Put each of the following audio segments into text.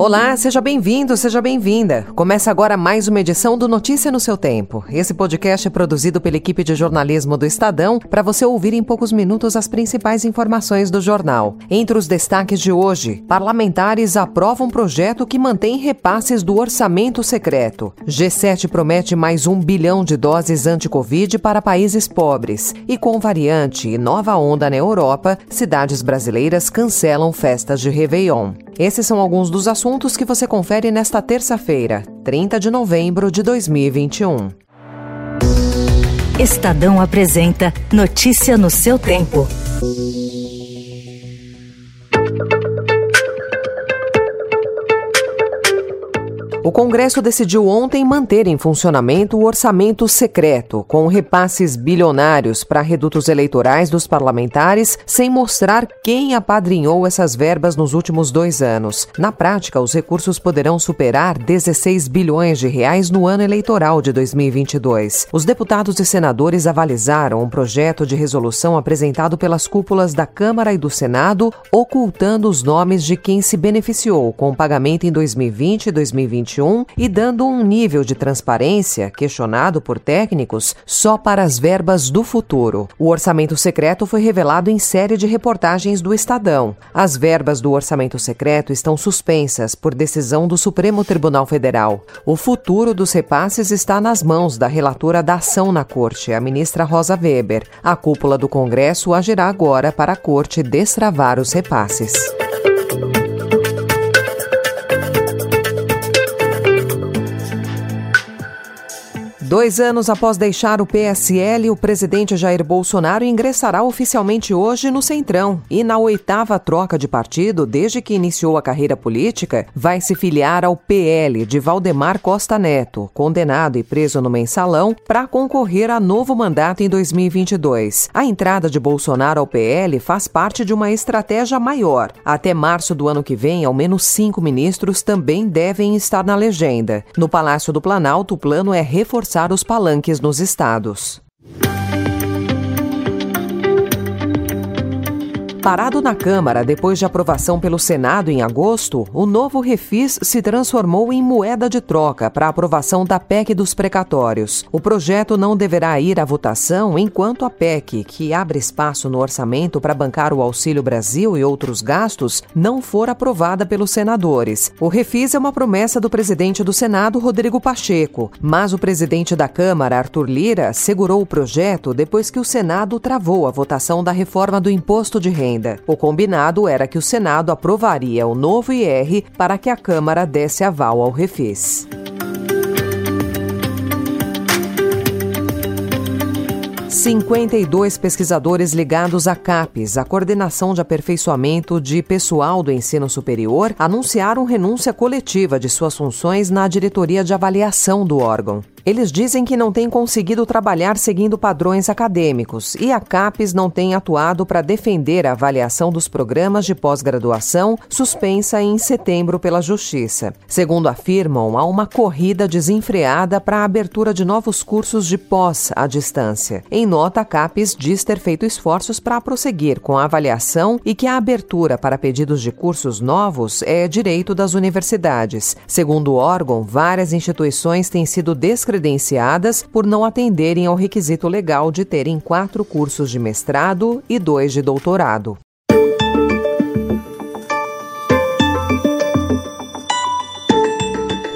Olá, seja bem-vindo, seja bem-vinda. Começa agora mais uma edição do Notícia no seu Tempo. Esse podcast é produzido pela equipe de jornalismo do Estadão para você ouvir em poucos minutos as principais informações do jornal. Entre os destaques de hoje, parlamentares aprovam projeto que mantém repasses do orçamento secreto. G7 promete mais um bilhão de doses anti-Covid para países pobres. E com variante e nova onda na Europa, cidades brasileiras cancelam festas de Réveillon. Esses são alguns dos assuntos que você confere nesta terça-feira, 30 de novembro de 2021. Estadão apresenta Notícia no seu tempo. O Congresso decidiu ontem manter em funcionamento o orçamento secreto, com repasses bilionários para redutos eleitorais dos parlamentares, sem mostrar quem apadrinhou essas verbas nos últimos dois anos. Na prática, os recursos poderão superar 16 bilhões de reais no ano eleitoral de 2022. Os deputados e senadores avalizaram um projeto de resolução apresentado pelas cúpulas da Câmara e do Senado, ocultando os nomes de quem se beneficiou com o pagamento em 2020 e 2021 2021 e dando um nível de transparência, questionado por técnicos, só para as verbas do futuro. O orçamento secreto foi revelado em série de reportagens do Estadão. As verbas do orçamento secreto estão suspensas por decisão do Supremo Tribunal Federal. O futuro dos repasses está nas mãos da relatora da ação na Corte, a ministra Rosa Weber. A cúpula do Congresso agirá agora para a Corte destravar os repasses. Dois anos após deixar o PSL, o presidente Jair Bolsonaro ingressará oficialmente hoje no Centrão e, na oitava troca de partido desde que iniciou a carreira política, vai se filiar ao PL de Valdemar Costa Neto, condenado e preso no mensalão, para concorrer a novo mandato em 2022. A entrada de Bolsonaro ao PL faz parte de uma estratégia maior. Até março do ano que vem, ao menos cinco ministros também devem estar na legenda. No Palácio do Planalto, o plano é reforçar os palanques nos estados. Parado na Câmara depois de aprovação pelo Senado em agosto, o novo refis se transformou em moeda de troca para aprovação da PEC dos precatórios. O projeto não deverá ir à votação enquanto a PEC, que abre espaço no orçamento para bancar o Auxílio Brasil e outros gastos, não for aprovada pelos senadores. O refis é uma promessa do presidente do Senado, Rodrigo Pacheco, mas o presidente da Câmara, Arthur Lira, segurou o projeto depois que o Senado travou a votação da reforma do imposto de renda O combinado era que o Senado aprovaria o novo IR para que a Câmara desse aval ao refis. Cinquenta e dois pesquisadores ligados à CAPES, a Coordenação de Aperfeiçoamento de Pessoal do Ensino Superior, anunciaram renúncia coletiva de suas funções na diretoria de avaliação do órgão. Eles dizem que não têm conseguido trabalhar seguindo padrões acadêmicos e a CAPES não tem atuado para defender a avaliação dos programas de pós-graduação suspensa em setembro pela Justiça. Segundo afirmam, há uma corrida desenfreada para a abertura de novos cursos de pós à distância. Em nota, a CAPES diz ter feito esforços para prosseguir com a avaliação e que a abertura para pedidos de cursos novos é direito das universidades. Segundo o órgão, várias instituições têm sido descredenciadas descredenciadas por não atenderem ao requisito legal de terem quatro cursos de mestrado e dois de doutorado.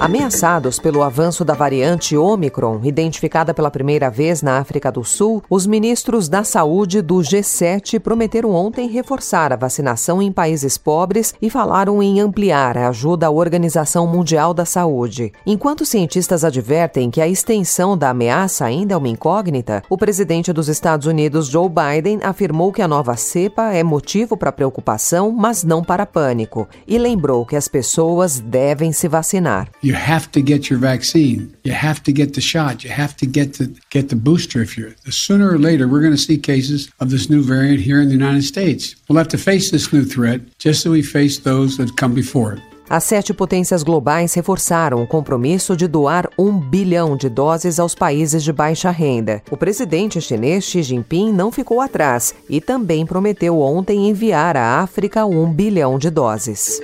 Ameaçados pelo avanço da variante Omicron, identificada pela primeira vez na África do Sul, os ministros da saúde do G7 prometeram ontem reforçar a vacinação em países pobres e falaram em ampliar a ajuda à Organização Mundial da Saúde. Enquanto cientistas advertem que a extensão da ameaça ainda é uma incógnita, o presidente dos Estados Unidos, Joe Biden, afirmou que a nova cepa é motivo para preocupação, mas não para pânico, e lembrou que as pessoas devem se vacinar. You have to get your vaccine. You have to get the shot. You have to get the get the booster if you're sooner or later we're going to see cases of this new variant here in the United States. We'll have to face this new threat just as we faced those that come before it. As sete potências globais reforçaram o compromisso de doar um bilhão de doses aos países de baixa renda. O presidente chinês Xi Jinping não ficou atrás e também prometeu ontem enviar à África um bilhão de doses.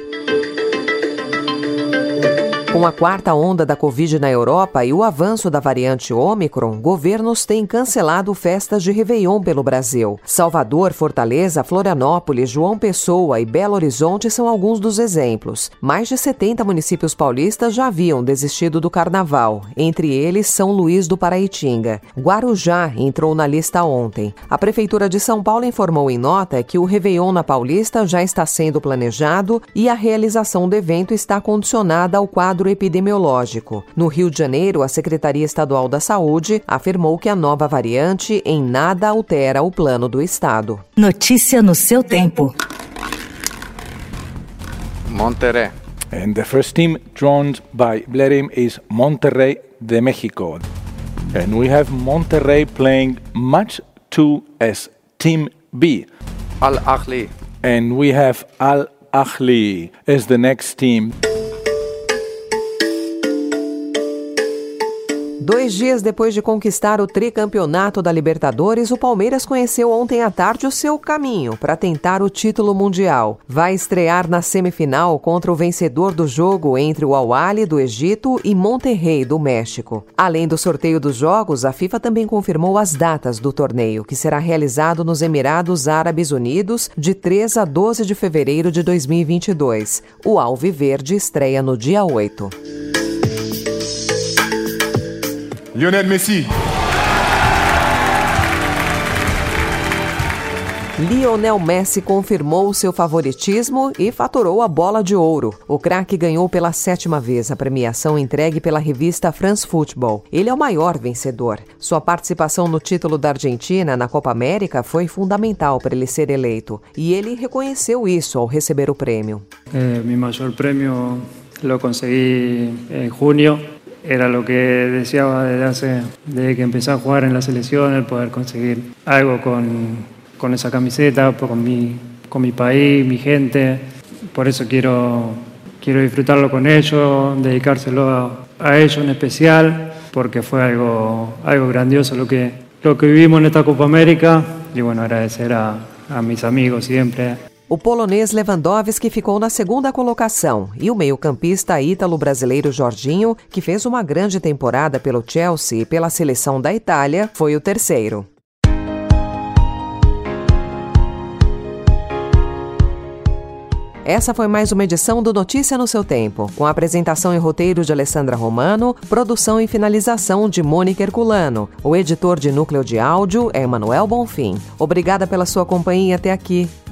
Com a quarta onda da Covid na Europa e o avanço da variante Ômicron, governos têm cancelado festas de Réveillon pelo Brasil. Salvador, Fortaleza, Florianópolis, João Pessoa e Belo Horizonte são alguns dos exemplos. Mais de 70 municípios paulistas já haviam desistido do carnaval, entre eles São Luís do Paraitinga. Guarujá entrou na lista ontem. A Prefeitura de São Paulo informou em nota que o Réveillon na Paulista já está sendo planejado e a realização do evento está condicionada ao quadro quadro epidemiológico. No Rio de Janeiro, a Secretaria Estadual da Saúde afirmou que a nova variante em nada altera o plano do Estado. Notícia no seu tempo. Monterrey. And the first team drawn by Blerim is Monterrey de Mexico. And we have Monterrey playing match 2 as Team B. Al Ahly. And we have Al Ahly as the next team. Dois dias depois de conquistar o tricampeonato da Libertadores, o Palmeiras conheceu ontem à tarde o seu caminho para tentar o título mundial. Vai estrear na semifinal contra o vencedor do jogo entre o Al-Ahly do Egito e Monterrey do México. Além do sorteio dos jogos, a FIFA também confirmou as datas do torneio, que será realizado nos Emirados Árabes Unidos de 3 a 12 de fevereiro de 2022. O Alviverde estreia no dia 8. Lionel Messi. Lionel Messi confirmou seu favoritismo e faturou a bola de ouro. O craque ganhou pela sétima vez a premiação entregue pela revista France Football. Ele é o maior vencedor. Sua participação no título da Argentina na Copa América foi fundamental para ele ser eleito. E ele reconheceu isso ao receber o prêmio. É, meu maior prêmio lo consegui em junho era lo que deseaba desde, hace, desde que empecé a jugar en la selección, el poder conseguir algo con, con esa camiseta, con mi, con mi país, mi gente. Por eso quiero, quiero disfrutarlo con ellos, dedicárselo a, a ellos en especial, porque fue algo, algo grandioso lo que, lo que vivimos en esta Copa América. Y bueno, agradecer a, a mis amigos siempre, O polonês Lewandowski ficou na segunda colocação e o meio-campista ítalo-brasileiro Jorginho, que fez uma grande temporada pelo Chelsea e pela seleção da Itália, foi o terceiro. Essa foi mais uma edição do Notícia no seu tempo, com apresentação e roteiro de Alessandra Romano, produção e finalização de Mônica Herculano. O editor de núcleo de áudio é Emanuel Bonfim. Obrigada pela sua companhia até aqui